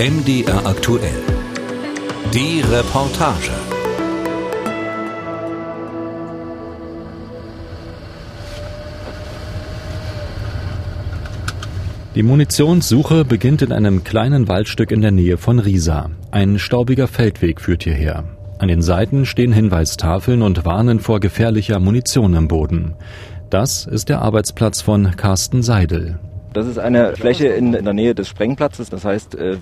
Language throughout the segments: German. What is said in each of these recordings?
MDR aktuell. Die Reportage. Die Munitionssuche beginnt in einem kleinen Waldstück in der Nähe von Riesa. Ein staubiger Feldweg führt hierher. An den Seiten stehen Hinweistafeln und warnen vor gefährlicher Munition im Boden. Das ist der Arbeitsplatz von Carsten Seidel. Das ist eine Fläche in, der Nähe des Sprengplatzes. Das heißt, äh,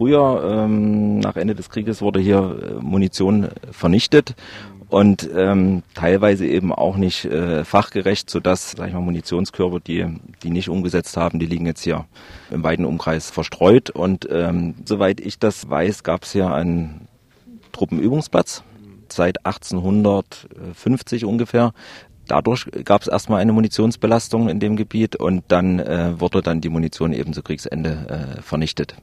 früher, ähm, nach Ende des Krieges, wurde hier äh, Munition vernichtet und ähm, teilweise eben auch nicht äh, fachgerecht, sodass, sag ich mal, Munitionskörper, die, die nicht umgesetzt haben, die liegen jetzt hier im weiten Umkreis verstreut. Und ähm, soweit ich das weiß, gab es hier einen Truppenübungsplatz seit 1850 ungefähr. Dadurch gab es erstmal eine Munitionsbelastung in dem Gebiet und dann äh, wurde dann die Munition eben zu Kriegsende äh, vernichtet.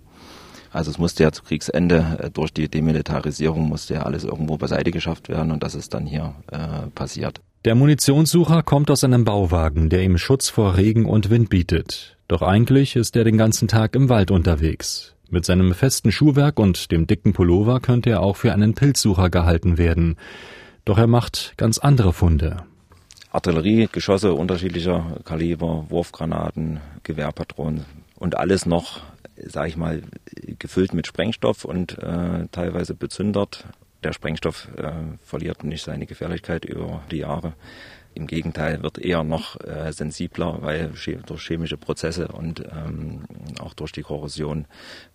Also es musste ja zu Kriegsende äh, durch die Demilitarisierung musste ja alles irgendwo beiseite geschafft werden und das ist dann hier äh, passiert. Der Munitionssucher kommt aus einem Bauwagen, der ihm Schutz vor Regen und Wind bietet. Doch eigentlich ist er den ganzen Tag im Wald unterwegs. Mit seinem festen Schuhwerk und dem dicken Pullover könnte er auch für einen Pilzsucher gehalten werden. Doch er macht ganz andere Funde. Artillerie, Geschosse unterschiedlicher Kaliber, Wurfgranaten, Gewehrpatronen und alles noch, sage ich mal, gefüllt mit Sprengstoff und äh, teilweise bezündert. Der Sprengstoff äh, verliert nicht seine Gefährlichkeit über die Jahre. Im Gegenteil wird eher noch äh, sensibler, weil durch chemische Prozesse und ähm, auch durch die Korrosion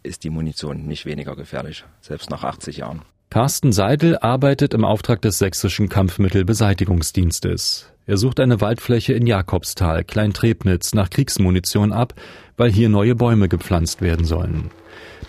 ist die Munition nicht weniger gefährlich, selbst nach 80 Jahren. Carsten Seidel arbeitet im Auftrag des sächsischen Kampfmittelbeseitigungsdienstes. Er sucht eine Waldfläche in Jakobstal, Kleintrebnitz, nach Kriegsmunition ab, weil hier neue Bäume gepflanzt werden sollen.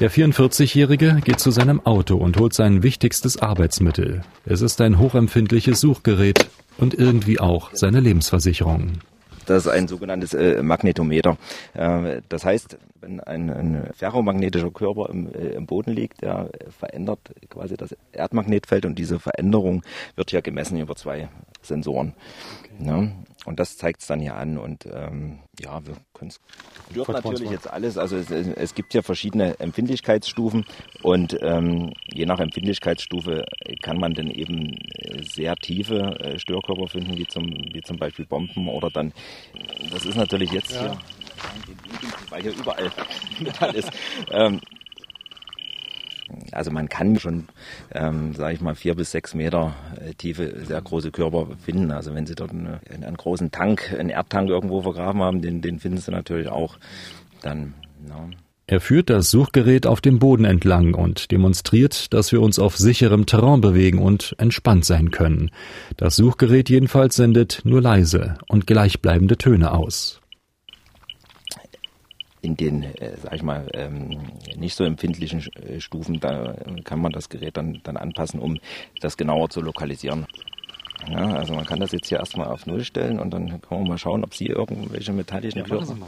Der 44-Jährige geht zu seinem Auto und holt sein wichtigstes Arbeitsmittel. Es ist ein hochempfindliches Suchgerät und irgendwie auch seine Lebensversicherung. Das ist ein sogenanntes äh, Magnetometer. Äh, das heißt, wenn ein, ein ferromagnetischer Körper im, äh, im, Boden liegt, der verändert quasi das Erdmagnetfeld und diese Veränderung wird ja gemessen über zwei Sensoren. Okay. Ja, und das zeigt es dann hier an. Und ähm, ja, wir können es. Stört natürlich jetzt alles. Also es, es, gibt ja verschiedene Empfindlichkeitsstufen und ähm, je nach Empfindlichkeitsstufe kann man dann eben sehr tiefe äh, Störkörper finden, wie zum, wie zum Beispiel Bomben oder dann, das ist natürlich jetzt ja. hier, weil hier überall Metall ist. Ähm, also man kann schon, ähm, sage ich mal, vier bis sechs Meter äh, tiefe, sehr große Körper finden. Also wenn Sie dort eine, einen großen Tank, einen Erdtank irgendwo vergraben haben, den, den finden Sie natürlich auch. Dann, ja. Er führt das Suchgerät auf dem Boden entlang und demonstriert, dass wir uns auf sicherem Terrain bewegen und entspannt sein können. Das Suchgerät jedenfalls sendet nur leise und gleichbleibende Töne aus in den, äh, sag ich mal, ähm, nicht so empfindlichen äh, Stufen, da kann man das Gerät dann, dann anpassen, um das genauer zu lokalisieren. Ja, also man kann das jetzt hier erstmal auf Null stellen und dann kann man mal schauen, ob Sie irgendwelche metallischen ja, Klirren.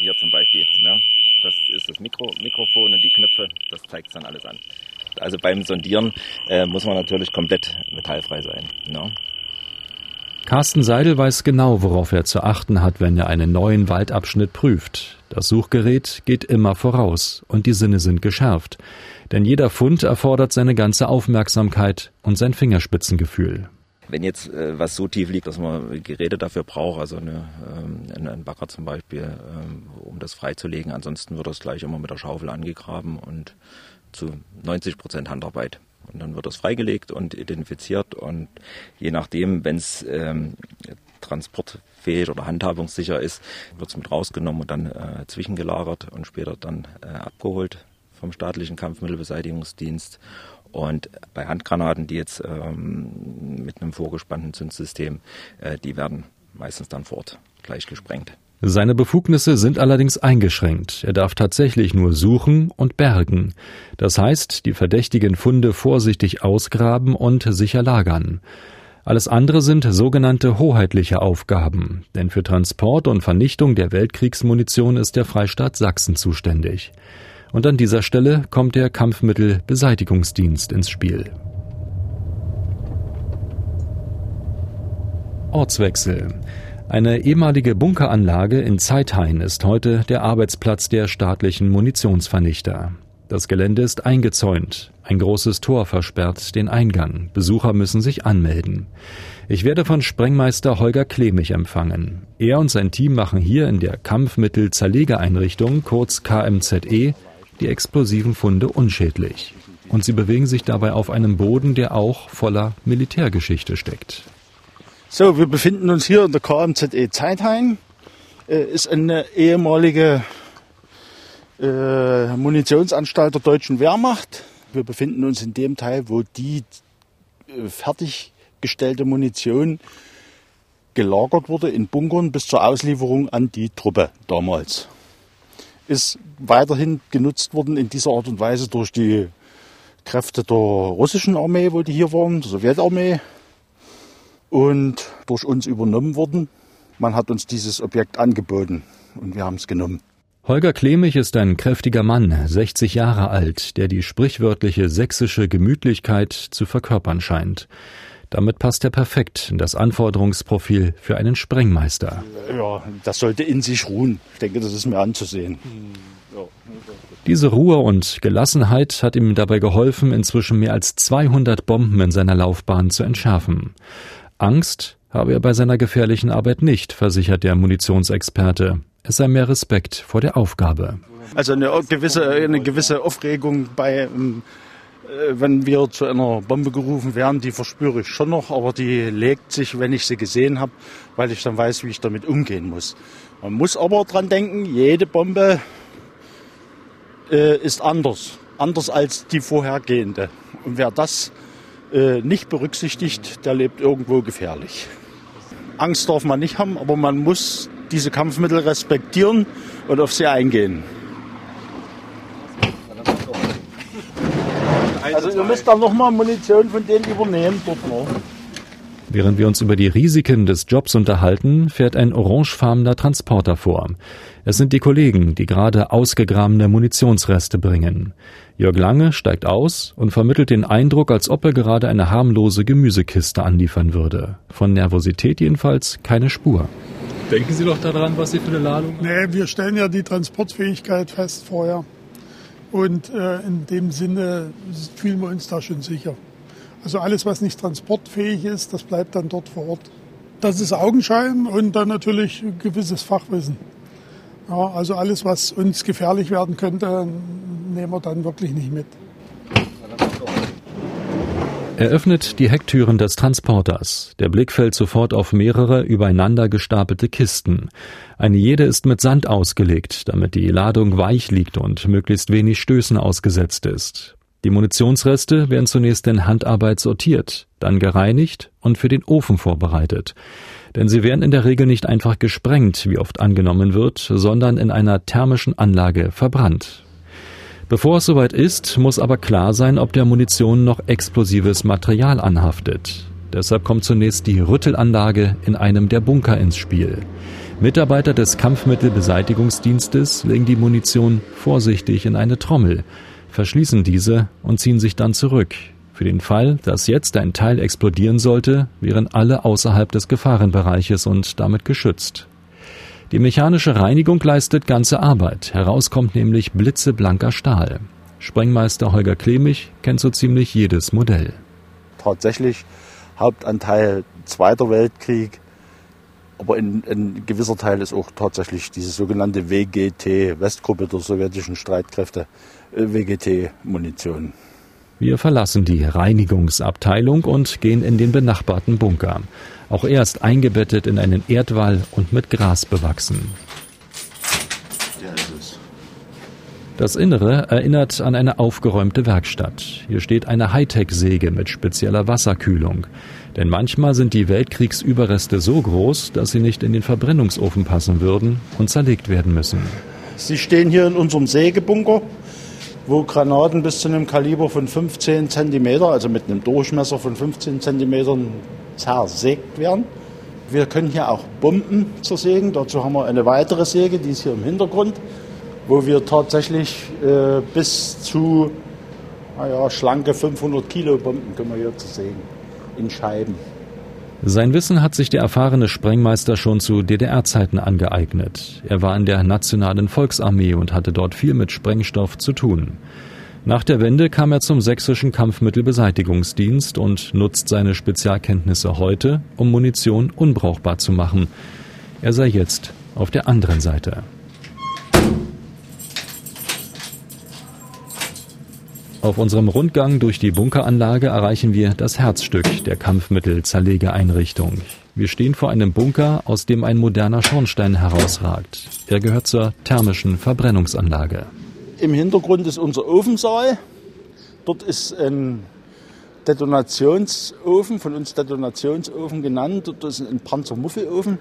Hier zum Beispiel. Ne? Das ist das Mikro Mikrofon und die Knöpfe, das zeigt es dann alles an. Also beim Sondieren äh, muss man natürlich komplett metallfrei sein. Ne? Carsten Seidel weiß genau, worauf er zu achten hat, wenn er einen neuen Waldabschnitt prüft. Das Suchgerät geht immer voraus und die Sinne sind geschärft. Denn jeder Fund erfordert seine ganze Aufmerksamkeit und sein Fingerspitzengefühl. Wenn jetzt äh, was so tief liegt, dass man Geräte dafür braucht, also eine, ähm, einen Bagger zum Beispiel, ähm, um das freizulegen, ansonsten wird das gleich immer mit der Schaufel angegraben und zu 90 Prozent Handarbeit. Und dann wird das freigelegt und identifiziert und je nachdem, wenn es ähm, transportfähig oder handhabungssicher ist, wird es mit rausgenommen und dann äh, zwischengelagert und später dann äh, abgeholt vom staatlichen Kampfmittelbeseitigungsdienst. Und bei Handgranaten, die jetzt ähm, mit einem vorgespannten Zündsystem, äh, die werden meistens dann vor Ort gleich gesprengt. Seine Befugnisse sind allerdings eingeschränkt. Er darf tatsächlich nur suchen und bergen. Das heißt, die verdächtigen Funde vorsichtig ausgraben und sicher lagern. Alles andere sind sogenannte hoheitliche Aufgaben, denn für Transport und Vernichtung der Weltkriegsmunition ist der Freistaat Sachsen zuständig. Und an dieser Stelle kommt der Kampfmittelbeseitigungsdienst ins Spiel. Ortswechsel. Eine ehemalige Bunkeranlage in Zeithain ist heute der Arbeitsplatz der staatlichen Munitionsvernichter. Das Gelände ist eingezäunt. Ein großes Tor versperrt den Eingang. Besucher müssen sich anmelden. Ich werde von Sprengmeister Holger Klemich empfangen. Er und sein Team machen hier in der Kampfmittel-Zerlegeeinrichtung, kurz KMZE, die explosiven Funde unschädlich. Und sie bewegen sich dabei auf einem Boden, der auch voller Militärgeschichte steckt. So, wir befinden uns hier in der KMZE Zeitheim. Äh, ist eine ehemalige äh, Munitionsanstalt der deutschen Wehrmacht. Wir befinden uns in dem Teil, wo die äh, fertiggestellte Munition gelagert wurde in Bunkern bis zur Auslieferung an die Truppe damals. Ist weiterhin genutzt worden in dieser Art und Weise durch die Kräfte der russischen Armee, wo die hier waren, der Sowjetarmee, und durch uns übernommen worden. Man hat uns dieses Objekt angeboten und wir haben es genommen. Holger Klemich ist ein kräftiger Mann, 60 Jahre alt, der die sprichwörtliche sächsische Gemütlichkeit zu verkörpern scheint. Damit passt er perfekt in das Anforderungsprofil für einen Sprengmeister. Ja, das sollte in sich ruhen. Ich denke, das ist mir anzusehen. Diese Ruhe und Gelassenheit hat ihm dabei geholfen, inzwischen mehr als 200 Bomben in seiner Laufbahn zu entschärfen. Angst habe er bei seiner gefährlichen Arbeit nicht, versichert der Munitionsexperte. Es sei mehr Respekt vor der Aufgabe. Also eine gewisse, eine gewisse Aufregung bei, ähm, äh, wenn wir zu einer Bombe gerufen werden, die verspüre ich schon noch, aber die legt sich, wenn ich sie gesehen habe, weil ich dann weiß, wie ich damit umgehen muss. Man muss aber dran denken, jede Bombe äh, ist anders, anders als die vorhergehende. Und wer das äh, nicht berücksichtigt, der lebt irgendwo gefährlich. Angst darf man nicht haben, aber man muss diese Kampfmittel respektieren und auf sie eingehen. Also ihr müsst dann nochmal Munition von denen übernehmen noch. Während wir uns über die Risiken des Jobs unterhalten, fährt ein orangefarbener Transporter vor. Es sind die Kollegen, die gerade ausgegrabene Munitionsreste bringen. Jörg Lange steigt aus und vermittelt den Eindruck, als ob er gerade eine harmlose Gemüsekiste anliefern würde. Von Nervosität jedenfalls keine Spur. Denken Sie doch daran, was Sie für eine Ladung haben? Nee, wir stellen ja die Transportfähigkeit fest vorher. Und äh, in dem Sinne fühlen wir uns da schon sicher. Also alles, was nicht transportfähig ist, das bleibt dann dort vor Ort. Das ist Augenschein und dann natürlich gewisses Fachwissen. Ja, also alles, was uns gefährlich werden könnte, nehmen wir dann wirklich nicht mit. Er öffnet die Hecktüren des Transporters. Der Blick fällt sofort auf mehrere übereinander gestapelte Kisten. Eine jede ist mit Sand ausgelegt, damit die Ladung weich liegt und möglichst wenig Stößen ausgesetzt ist. Die Munitionsreste werden zunächst in Handarbeit sortiert, dann gereinigt und für den Ofen vorbereitet. Denn sie werden in der Regel nicht einfach gesprengt, wie oft angenommen wird, sondern in einer thermischen Anlage verbrannt. Bevor es soweit ist, muss aber klar sein, ob der Munition noch explosives Material anhaftet. Deshalb kommt zunächst die Rüttelanlage in einem der Bunker ins Spiel. Mitarbeiter des Kampfmittelbeseitigungsdienstes legen die Munition vorsichtig in eine Trommel, verschließen diese und ziehen sich dann zurück. Für den Fall, dass jetzt ein Teil explodieren sollte, wären alle außerhalb des Gefahrenbereiches und damit geschützt. Die mechanische Reinigung leistet ganze Arbeit. Heraus kommt nämlich blitzeblanker Stahl. Sprengmeister Holger Klemich kennt so ziemlich jedes Modell. Tatsächlich Hauptanteil Zweiter Weltkrieg, aber ein, ein gewisser Teil ist auch tatsächlich diese sogenannte WGT, Westgruppe der sowjetischen Streitkräfte, äh, WGT-Munition. Wir verlassen die Reinigungsabteilung und gehen in den benachbarten Bunker. Auch er ist eingebettet in einen Erdwall und mit Gras bewachsen. Das Innere erinnert an eine aufgeräumte Werkstatt. Hier steht eine Hightech-Säge mit spezieller Wasserkühlung. Denn manchmal sind die Weltkriegsüberreste so groß, dass sie nicht in den Verbrennungsofen passen würden und zerlegt werden müssen. Sie stehen hier in unserem Sägebunker, wo Granaten bis zu einem Kaliber von 15 cm, also mit einem Durchmesser von 15 cm, zersägt werden. Wir können hier auch Bomben zersägen. Dazu haben wir eine weitere Säge, die ist hier im Hintergrund, wo wir tatsächlich äh, bis zu naja, schlanke 500 Kilo Bomben können wir hier zersägen in Scheiben. Sein Wissen hat sich der erfahrene Sprengmeister schon zu DDR-Zeiten angeeignet. Er war in der Nationalen Volksarmee und hatte dort viel mit Sprengstoff zu tun. Nach der Wende kam er zum sächsischen Kampfmittelbeseitigungsdienst und nutzt seine Spezialkenntnisse heute, um Munition unbrauchbar zu machen. Er sei jetzt auf der anderen Seite. Auf unserem Rundgang durch die Bunkeranlage erreichen wir das Herzstück der Kampfmittelzerlegeeinrichtung. Wir stehen vor einem Bunker, aus dem ein moderner Schornstein herausragt. Er gehört zur thermischen Verbrennungsanlage. Im Hintergrund ist unser Ofensaal. Dort ist ein Detonationsofen, von uns Detonationsofen genannt. Dort ist ein Panzermuffelofen.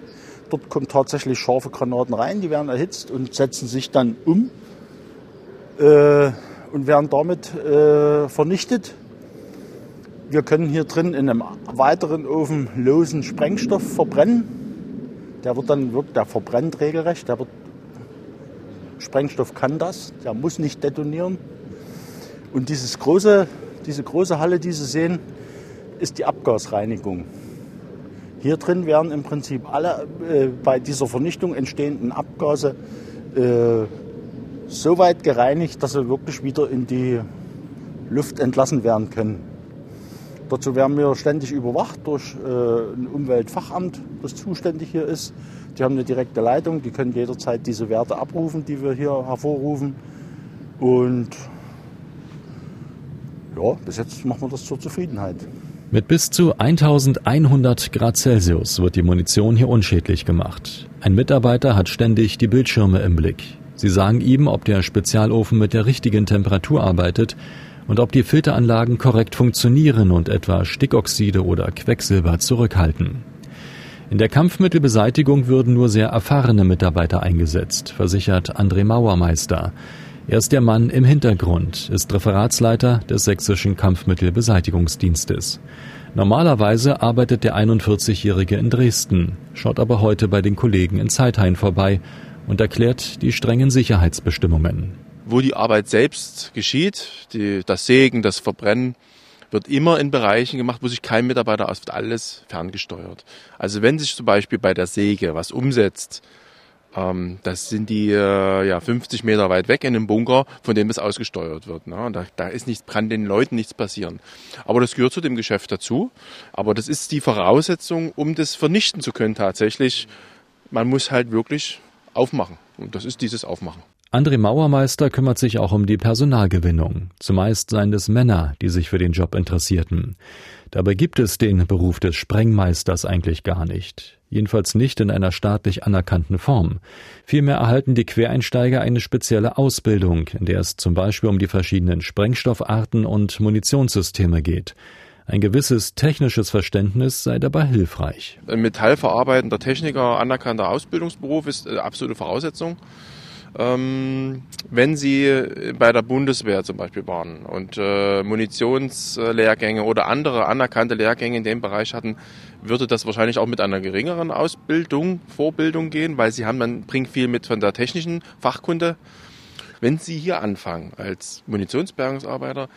Dort kommen tatsächlich scharfe Granaten rein, die werden erhitzt und setzen sich dann um. Äh, und werden damit äh, vernichtet. Wir können hier drin in einem weiteren Ofen losen Sprengstoff verbrennen. Der wird dann wirklich, der verbrennt regelrecht. Der wird, Sprengstoff kann das, der muss nicht detonieren. Und dieses große, diese große Halle, die Sie sehen, ist die Abgasreinigung. Hier drin werden im Prinzip alle äh, bei dieser Vernichtung entstehenden Abgase äh, so weit gereinigt, dass sie wirklich wieder in die Luft entlassen werden können. Dazu werden wir ständig überwacht durch äh, ein Umweltfachamt, das zuständig hier ist. Die haben eine direkte Leitung, die können jederzeit diese Werte abrufen, die wir hier hervorrufen. Und ja, bis jetzt machen wir das zur Zufriedenheit. Mit bis zu 1100 Grad Celsius wird die Munition hier unschädlich gemacht. Ein Mitarbeiter hat ständig die Bildschirme im Blick. Sie sagen ihm, ob der Spezialofen mit der richtigen Temperatur arbeitet und ob die Filteranlagen korrekt funktionieren und etwa Stickoxide oder Quecksilber zurückhalten. In der Kampfmittelbeseitigung würden nur sehr erfahrene Mitarbeiter eingesetzt, versichert André Mauermeister. Er ist der Mann im Hintergrund, ist Referatsleiter des sächsischen Kampfmittelbeseitigungsdienstes. Normalerweise arbeitet der 41-Jährige in Dresden, schaut aber heute bei den Kollegen in Zeithain vorbei und erklärt die strengen Sicherheitsbestimmungen. Wo die Arbeit selbst geschieht, die, das Sägen, das Verbrennen, wird immer in Bereichen gemacht, wo sich kein Mitarbeiter aus, wird alles ferngesteuert. Also wenn sich zum Beispiel bei der Säge was umsetzt, ähm, das sind die äh, ja 50 Meter weit weg in einem Bunker, von dem es ausgesteuert wird. Ne? Da, da ist nichts, kann den Leuten nichts passieren. Aber das gehört zu dem Geschäft dazu. Aber das ist die Voraussetzung, um das vernichten zu können tatsächlich. Man muss halt wirklich aufmachen. Und das ist dieses Aufmachen. André Mauermeister kümmert sich auch um die Personalgewinnung. Zumeist seien es Männer, die sich für den Job interessierten. Dabei gibt es den Beruf des Sprengmeisters eigentlich gar nicht. Jedenfalls nicht in einer staatlich anerkannten Form. Vielmehr erhalten die Quereinsteiger eine spezielle Ausbildung, in der es zum Beispiel um die verschiedenen Sprengstoffarten und Munitionssysteme geht. Ein gewisses technisches Verständnis sei dabei hilfreich. Ein metallverarbeitender Techniker, anerkannter Ausbildungsberuf ist äh, absolute Voraussetzung. Ähm, wenn Sie bei der Bundeswehr zum Beispiel waren und äh, Munitionslehrgänge oder andere anerkannte Lehrgänge in dem Bereich hatten, würde das wahrscheinlich auch mit einer geringeren Ausbildung, Vorbildung gehen, weil Sie haben, man bringt viel mit von der technischen Fachkunde. Wenn Sie hier anfangen als Munitionsbergungsarbeiter,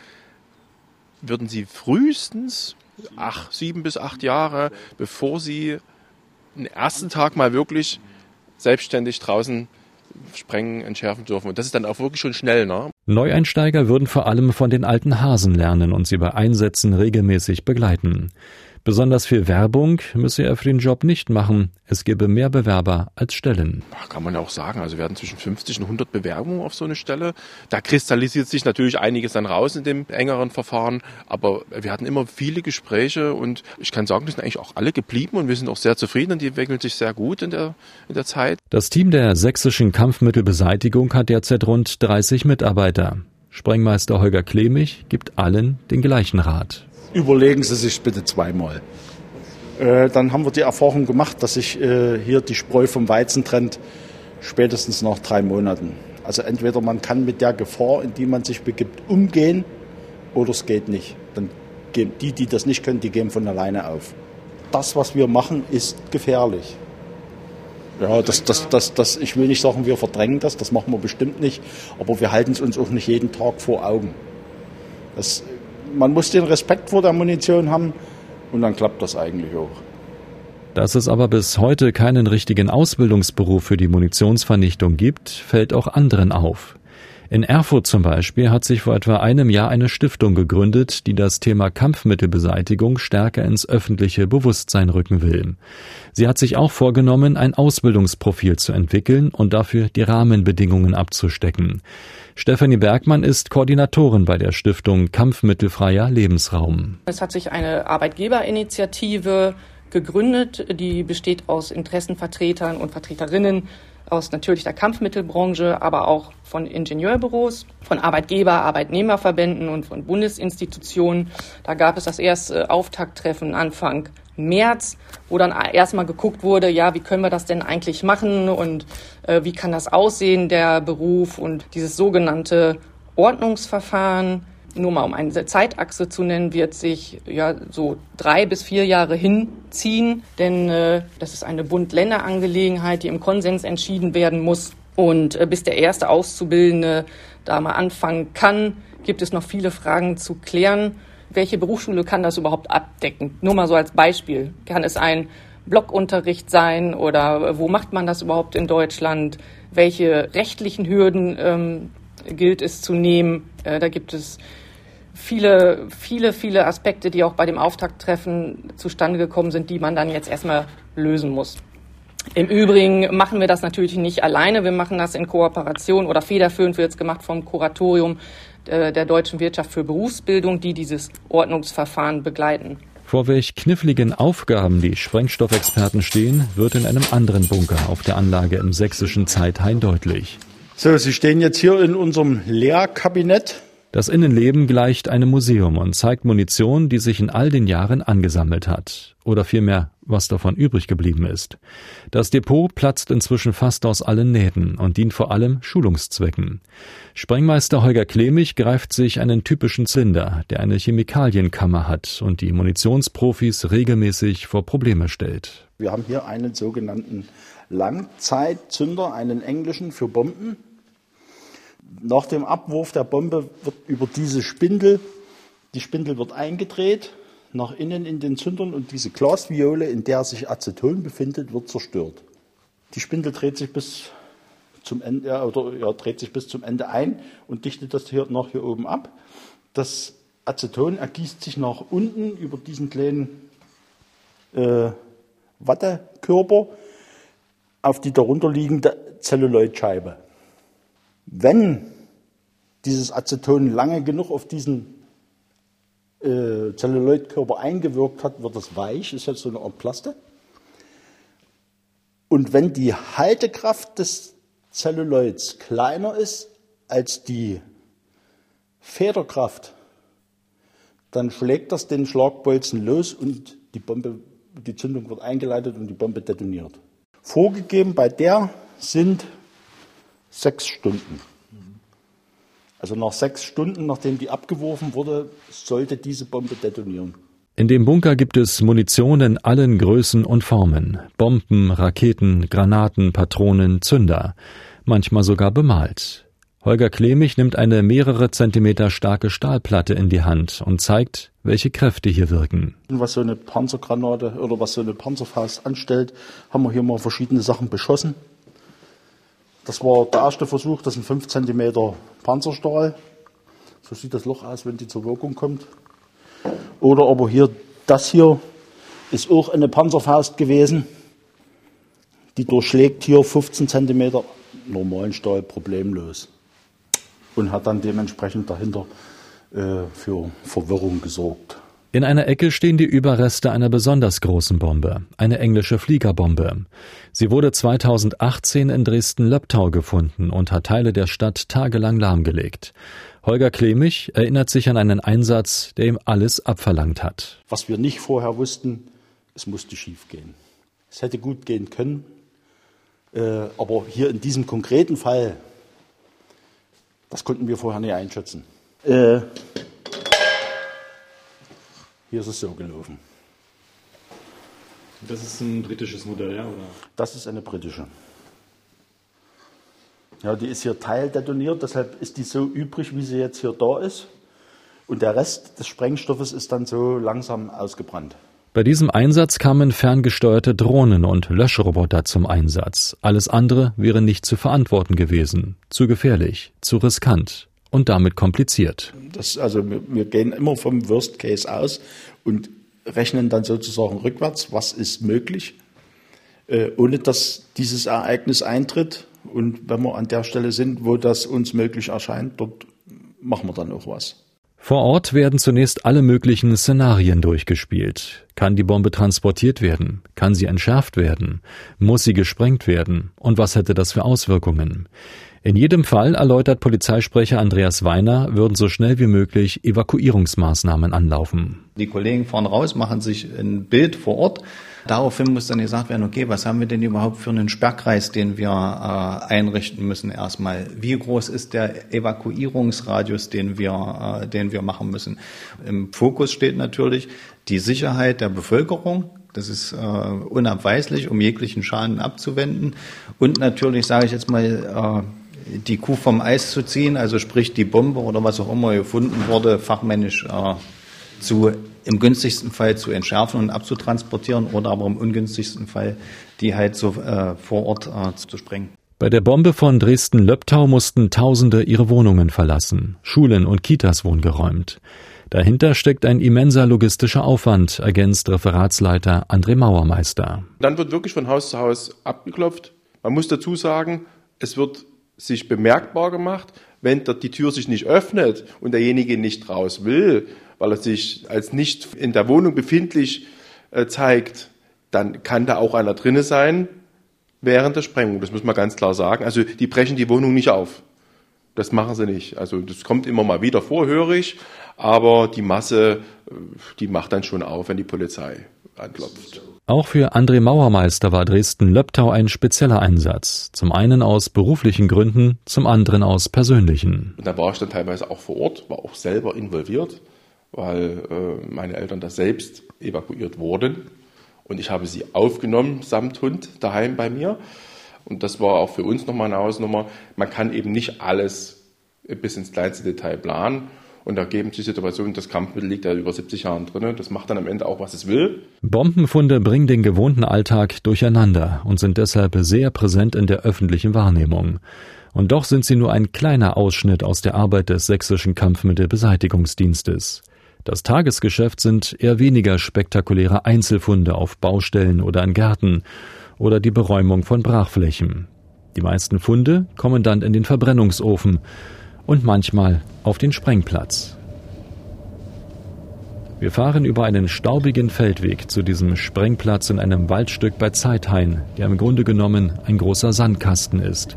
würden Sie frühestens acht, sieben bis acht Jahre, bevor Sie den ersten Tag mal wirklich selbstständig draußen sprengen, entschärfen dürfen. Und das ist dann auch wirklich schon schnell. Ne? Neueinsteiger würden vor allem von den alten Hasen lernen und sie bei Einsätzen regelmäßig begleiten. Besonders viel Werbung müsse er für den Job nicht machen. Es gebe mehr Bewerber als Stellen. Kann man ja auch sagen. Also wir hatten zwischen 50 und 100 Bewerbungen auf so eine Stelle. Da kristallisiert sich natürlich einiges dann raus in dem engeren Verfahren. Aber wir hatten immer viele Gespräche und ich kann sagen, die sind eigentlich auch alle geblieben und wir sind auch sehr zufrieden und die entwickeln sich sehr gut in der, in der Zeit. Das Team der sächsischen Kampfmittelbeseitigung hat derzeit rund 30 Mitarbeiter. Sprengmeister Holger Klemich gibt allen den gleichen Rat überlegen Sie sich bitte zweimal. Äh, dann haben wir die Erfahrung gemacht, dass sich äh, hier die Spreu vom Weizen trennt, spätestens nach drei Monaten. Also entweder man kann mit der Gefahr, in die man sich begibt, umgehen oder es geht nicht. Dann gehen die, die das nicht können, die gehen von alleine auf. Das, was wir machen, ist gefährlich. Ja, das, das, das, das, ich will nicht sagen, wir verdrängen das, das machen wir bestimmt nicht, aber wir halten es uns auch nicht jeden Tag vor Augen. Das man muss den Respekt vor der Munition haben und dann klappt das eigentlich auch. Dass es aber bis heute keinen richtigen Ausbildungsberuf für die Munitionsvernichtung gibt, fällt auch anderen auf. In Erfurt zum Beispiel hat sich vor etwa einem Jahr eine Stiftung gegründet, die das Thema Kampfmittelbeseitigung stärker ins öffentliche Bewusstsein rücken will. Sie hat sich auch vorgenommen, ein Ausbildungsprofil zu entwickeln und dafür die Rahmenbedingungen abzustecken. Stefanie Bergmann ist Koordinatorin bei der Stiftung Kampfmittelfreier Lebensraum. Es hat sich eine Arbeitgeberinitiative gegründet, die besteht aus Interessenvertretern und Vertreterinnen aus natürlich der Kampfmittelbranche, aber auch von Ingenieurbüros, von Arbeitgeber, Arbeitnehmerverbänden und von Bundesinstitutionen. Da gab es das erste Auftakttreffen Anfang März, wo dann erstmal geguckt wurde, ja, wie können wir das denn eigentlich machen und äh, wie kann das aussehen, der Beruf und dieses sogenannte Ordnungsverfahren nur mal um eine Zeitachse zu nennen, wird sich ja so drei bis vier Jahre hinziehen, denn äh, das ist eine Bund-Länder-Angelegenheit, die im Konsens entschieden werden muss. Und äh, bis der erste Auszubildende da mal anfangen kann, gibt es noch viele Fragen zu klären. Welche Berufsschule kann das überhaupt abdecken? Nur mal so als Beispiel. Kann es ein Blockunterricht sein oder wo macht man das überhaupt in Deutschland? Welche rechtlichen Hürden ähm, gilt es zu nehmen? Äh, da gibt es viele, viele, viele Aspekte, die auch bei dem Auftakttreffen zustande gekommen sind, die man dann jetzt erstmal lösen muss. Im Übrigen machen wir das natürlich nicht alleine. Wir machen das in Kooperation oder federführend wird es gemacht vom Kuratorium äh, der Deutschen Wirtschaft für Berufsbildung, die dieses Ordnungsverfahren begleiten. Vor welch kniffligen Aufgaben die Sprengstoffexperten stehen, wird in einem anderen Bunker auf der Anlage im sächsischen Zeithain deutlich. So, Sie stehen jetzt hier in unserem Lehrkabinett. Das Innenleben gleicht einem Museum und zeigt Munition, die sich in all den Jahren angesammelt hat. Oder vielmehr, was davon übrig geblieben ist. Das Depot platzt inzwischen fast aus allen Nähten und dient vor allem Schulungszwecken. Sprengmeister Holger Klemig greift sich einen typischen Zylinder, der eine Chemikalienkammer hat und die Munitionsprofis regelmäßig vor Probleme stellt. Wir haben hier einen sogenannten Langzeitzünder, einen englischen für Bomben. Nach dem Abwurf der Bombe wird über diese Spindel, die Spindel wird eingedreht, nach innen in den Zündern und diese Glasviole, in der sich Aceton befindet, wird zerstört. Die Spindel dreht sich bis zum Ende, oder, ja, dreht sich bis zum Ende ein und dichtet das hier noch hier oben ab. Das Aceton ergießt sich nach unten über diesen kleinen äh, Wattekörper auf die darunter liegende Zelluloidscheibe. Wenn dieses Aceton lange genug auf diesen äh, Zelluloidkörper eingewirkt hat, wird es weich, ist jetzt so eine Art Plaste. Und wenn die Haltekraft des Zelluloids kleiner ist als die Federkraft, dann schlägt das den Schlagbolzen los und die Bombe, die Zündung wird eingeleitet und die Bombe detoniert. Vorgegeben bei der sind sechs Stunden. Also nach sechs Stunden, nachdem die abgeworfen wurde, sollte diese Bombe detonieren. In dem Bunker gibt es Munition in allen Größen und Formen. Bomben, Raketen, Granaten, Patronen, Zünder. Manchmal sogar bemalt. Holger Klemig nimmt eine mehrere Zentimeter starke Stahlplatte in die Hand und zeigt, welche Kräfte hier wirken. Was so eine Panzergranate oder was so eine Panzerfaust anstellt, haben wir hier mal verschiedene Sachen beschossen. Das war der erste Versuch, das ein 5 cm Panzerstahl. So sieht das Loch aus, wenn die zur Wirkung kommt. Oder aber hier, das hier ist auch eine Panzerfaust gewesen. Die durchschlägt hier 15 cm normalen Stahl problemlos. Und hat dann dementsprechend dahinter äh, für Verwirrung gesorgt. In einer Ecke stehen die Überreste einer besonders großen Bombe, eine englische Fliegerbombe. Sie wurde 2018 in Dresden-Löbtau gefunden und hat Teile der Stadt tagelang lahmgelegt. Holger Klemig erinnert sich an einen Einsatz, der ihm alles abverlangt hat. Was wir nicht vorher wussten, es musste schief gehen. Es hätte gut gehen können, äh, aber hier in diesem konkreten Fall, das konnten wir vorher nicht einschätzen. Äh, hier ist es so gelaufen. Das ist ein britisches Modell, ja? Oder? Das ist eine britische. Ja, die ist hier teildetoniert, deshalb ist die so übrig, wie sie jetzt hier da ist. Und der Rest des Sprengstoffes ist dann so langsam ausgebrannt. Bei diesem Einsatz kamen ferngesteuerte Drohnen und Löschroboter zum Einsatz. Alles andere wäre nicht zu verantworten gewesen. Zu gefährlich, zu riskant und damit kompliziert. Das, also wir, gehen immer vom Worst Case aus und rechnen dann sozusagen rückwärts, was ist möglich, äh, ohne dass dieses Ereignis eintritt. Und wenn wir an der Stelle sind, wo das uns möglich erscheint, dort machen wir dann auch was. Vor Ort werden zunächst alle möglichen Szenarien durchgespielt. Kann die Bombe transportiert werden? Kann sie entschärft werden? Muss sie gesprengt werden? Und was hätte das für Auswirkungen? In jedem Fall, erläutert Polizeisprecher Andreas Weiner, würden so schnell wie möglich Evakuierungsmaßnahmen anlaufen. Die Kollegen fahren raus, machen sich ein Bild vor Ort. Daraufhin muss dann gesagt werden, okay, was haben wir denn überhaupt für einen Sperrkreis, den wir äh, einrichten müssen erstmal? Wie groß ist der Evakuierungsradius, den wir, äh, den wir machen müssen? Im Fokus steht natürlich die Sicherheit der Bevölkerung, das ist äh, unabweislich, um jeglichen Schaden abzuwenden. Und natürlich, sage ich jetzt mal, äh, die Kuh vom Eis zu ziehen, also sprich die Bombe oder was auch immer gefunden wurde, fachmännisch äh, zu im günstigsten Fall zu entschärfen und abzutransportieren oder aber im ungünstigsten Fall die halt so äh, vor Ort äh, zu sprengen. Bei der Bombe von Dresden-Löbtau mussten Tausende ihre Wohnungen verlassen. Schulen und Kitas wurden geräumt. Dahinter steckt ein immenser logistischer Aufwand, ergänzt Referatsleiter André Mauermeister. Dann wird wirklich von Haus zu Haus abgeklopft. Man muss dazu sagen, es wird sich bemerkbar gemacht, wenn die Tür sich nicht öffnet und derjenige nicht raus will, weil er sich als nicht in der Wohnung befindlich äh, zeigt, dann kann da auch einer drinne sein während der Sprengung. Das muss man ganz klar sagen. Also die brechen die Wohnung nicht auf. Das machen sie nicht. Also das kommt immer mal wieder vor, höre ich, aber die Masse, äh, die macht dann schon auf, wenn die Polizei anklopft. Auch für André Mauermeister war Dresden-Löbtau ein spezieller Einsatz. Zum einen aus beruflichen Gründen, zum anderen aus persönlichen. Da war ich dann teilweise auch vor Ort, war auch selber involviert, weil äh, meine Eltern da selbst evakuiert wurden. Und ich habe sie aufgenommen samt Hund daheim bei mir. Und das war auch für uns nochmal eine Hausnummer. Man kann eben nicht alles bis ins kleinste Detail planen. Und da geben sich Situationen, das Kampfmittel liegt ja über 70 Jahren drin. Das macht dann am Ende auch, was es will. Bombenfunde bringen den gewohnten Alltag durcheinander und sind deshalb sehr präsent in der öffentlichen Wahrnehmung. Und doch sind sie nur ein kleiner Ausschnitt aus der Arbeit des sächsischen Kampfmittelbeseitigungsdienstes. Das Tagesgeschäft sind eher weniger spektakuläre Einzelfunde auf Baustellen oder in Gärten oder die Beräumung von Brachflächen. Die meisten Funde kommen dann in den Verbrennungsofen und manchmal auf den Sprengplatz. Wir fahren über einen staubigen Feldweg zu diesem Sprengplatz in einem Waldstück bei Zeithain, der im Grunde genommen ein großer Sandkasten ist.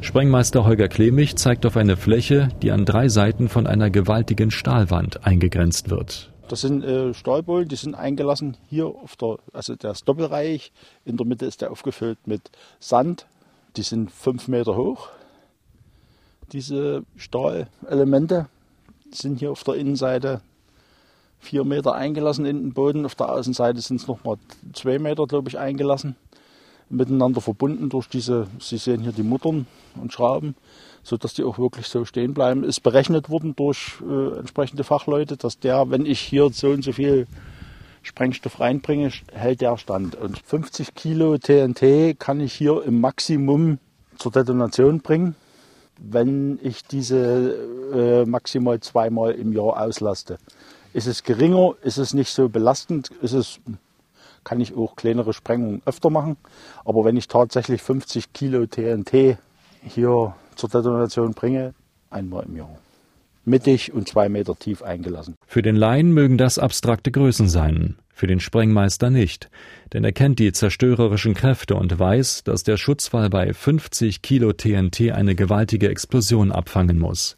Sprengmeister Holger Klemich zeigt auf eine Fläche, die an drei Seiten von einer gewaltigen Stahlwand eingegrenzt wird. Das sind äh, Stahlbohlen, die sind eingelassen hier auf der, also der ist doppelreich. In der Mitte ist der aufgefüllt mit Sand. Die sind fünf Meter hoch, diese Stahlelemente sind hier auf der Innenseite vier Meter eingelassen in den Boden. Auf der Außenseite sind es nochmal zwei Meter, glaube ich, eingelassen. Miteinander verbunden durch diese, Sie sehen hier die Muttern und Schrauben, sodass die auch wirklich so stehen bleiben. Ist berechnet worden durch äh, entsprechende Fachleute, dass der, wenn ich hier so und so viel Sprengstoff reinbringe, hält der Stand. Und 50 Kilo TNT kann ich hier im Maximum zur Detonation bringen wenn ich diese äh, maximal zweimal im Jahr auslaste. Ist es geringer, ist es nicht so belastend, ist es, kann ich auch kleinere Sprengungen öfter machen. Aber wenn ich tatsächlich 50 Kilo TNT hier zur Detonation bringe, einmal im Jahr mittig und zwei Meter tief eingelassen. Für den Laien mögen das abstrakte Größen sein, für den Sprengmeister nicht, denn er kennt die zerstörerischen Kräfte und weiß, dass der Schutzwall bei 50 Kilo TNT eine gewaltige Explosion abfangen muss.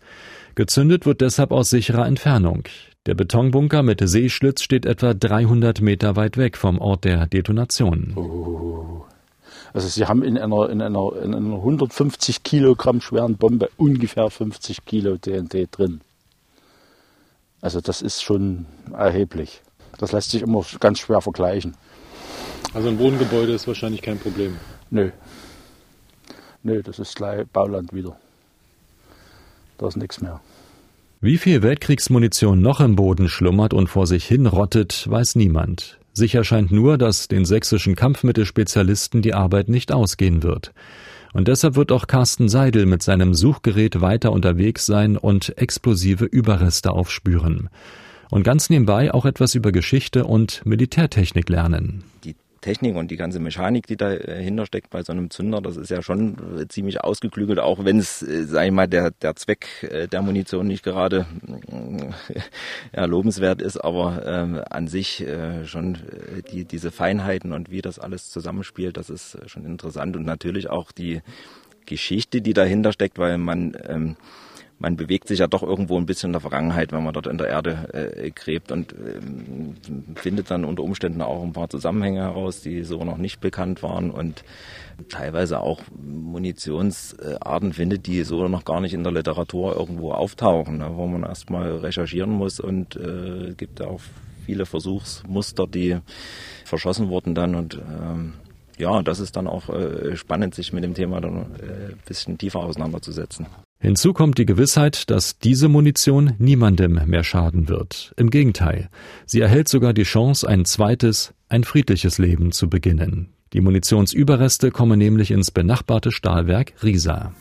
Gezündet wird deshalb aus sicherer Entfernung. Der Betonbunker mit Seeschlitz steht etwa 300 Meter weit weg vom Ort der Detonation. Oh. Also Sie haben in einer, in, einer, in einer 150 Kilogramm schweren Bombe ungefähr 50 Kilo TNT drin. Also das ist schon erheblich. Das lässt sich immer ganz schwer vergleichen. Also ein Wohngebäude ist wahrscheinlich kein Problem. Nö. Nö, das ist gleich Bauland wieder. Da ist nichts mehr. Wie viel Weltkriegsmunition noch im Boden schlummert und vor sich hin rottet, weiß niemand. Sicher scheint nur, dass den sächsischen Kampfmittelspezialisten die Arbeit nicht ausgehen wird. Und deshalb wird auch Carsten Seidel mit seinem Suchgerät weiter unterwegs sein und explosive Überreste aufspüren. Und ganz nebenbei auch etwas über Geschichte und Militärtechnik lernen. Die Technik und die ganze Mechanik, die dahinter steckt bei so einem Zünder, das ist ja schon äh, ziemlich ausgeklügelt, auch wenn es, äh, sag ich mal, der, der Zweck äh, der Munition nicht gerade ja, lobenswert ist, aber ähm, an sich äh, schon die, diese Feinheiten und wie das alles zusammenspielt, das ist schon interessant und natürlich auch die Geschichte, die dahinter steckt, weil man ähm, man bewegt sich ja doch irgendwo ein bisschen in der Vergangenheit, wenn man dort in der Erde äh, gräbt und äh, findet dann unter Umständen auch ein paar Zusammenhänge heraus, die so noch nicht bekannt waren und teilweise auch Munitionsarten findet, die so noch gar nicht in der Literatur irgendwo auftauchen, ne, wo man erstmal recherchieren muss und äh, gibt auch viele Versuchsmuster, die verschossen wurden dann und ähm, ja, das ist dann auch äh, spannend, sich mit dem Thema dann äh, ein bisschen tiefer auseinanderzusetzen. Hinzu kommt die Gewissheit, dass diese Munition niemandem mehr schaden wird. Im Gegenteil, sie erhält sogar die Chance, ein zweites, ein friedliches Leben zu beginnen. Die Munitionsüberreste kommen nämlich ins benachbarte Stahlwerk Riesa.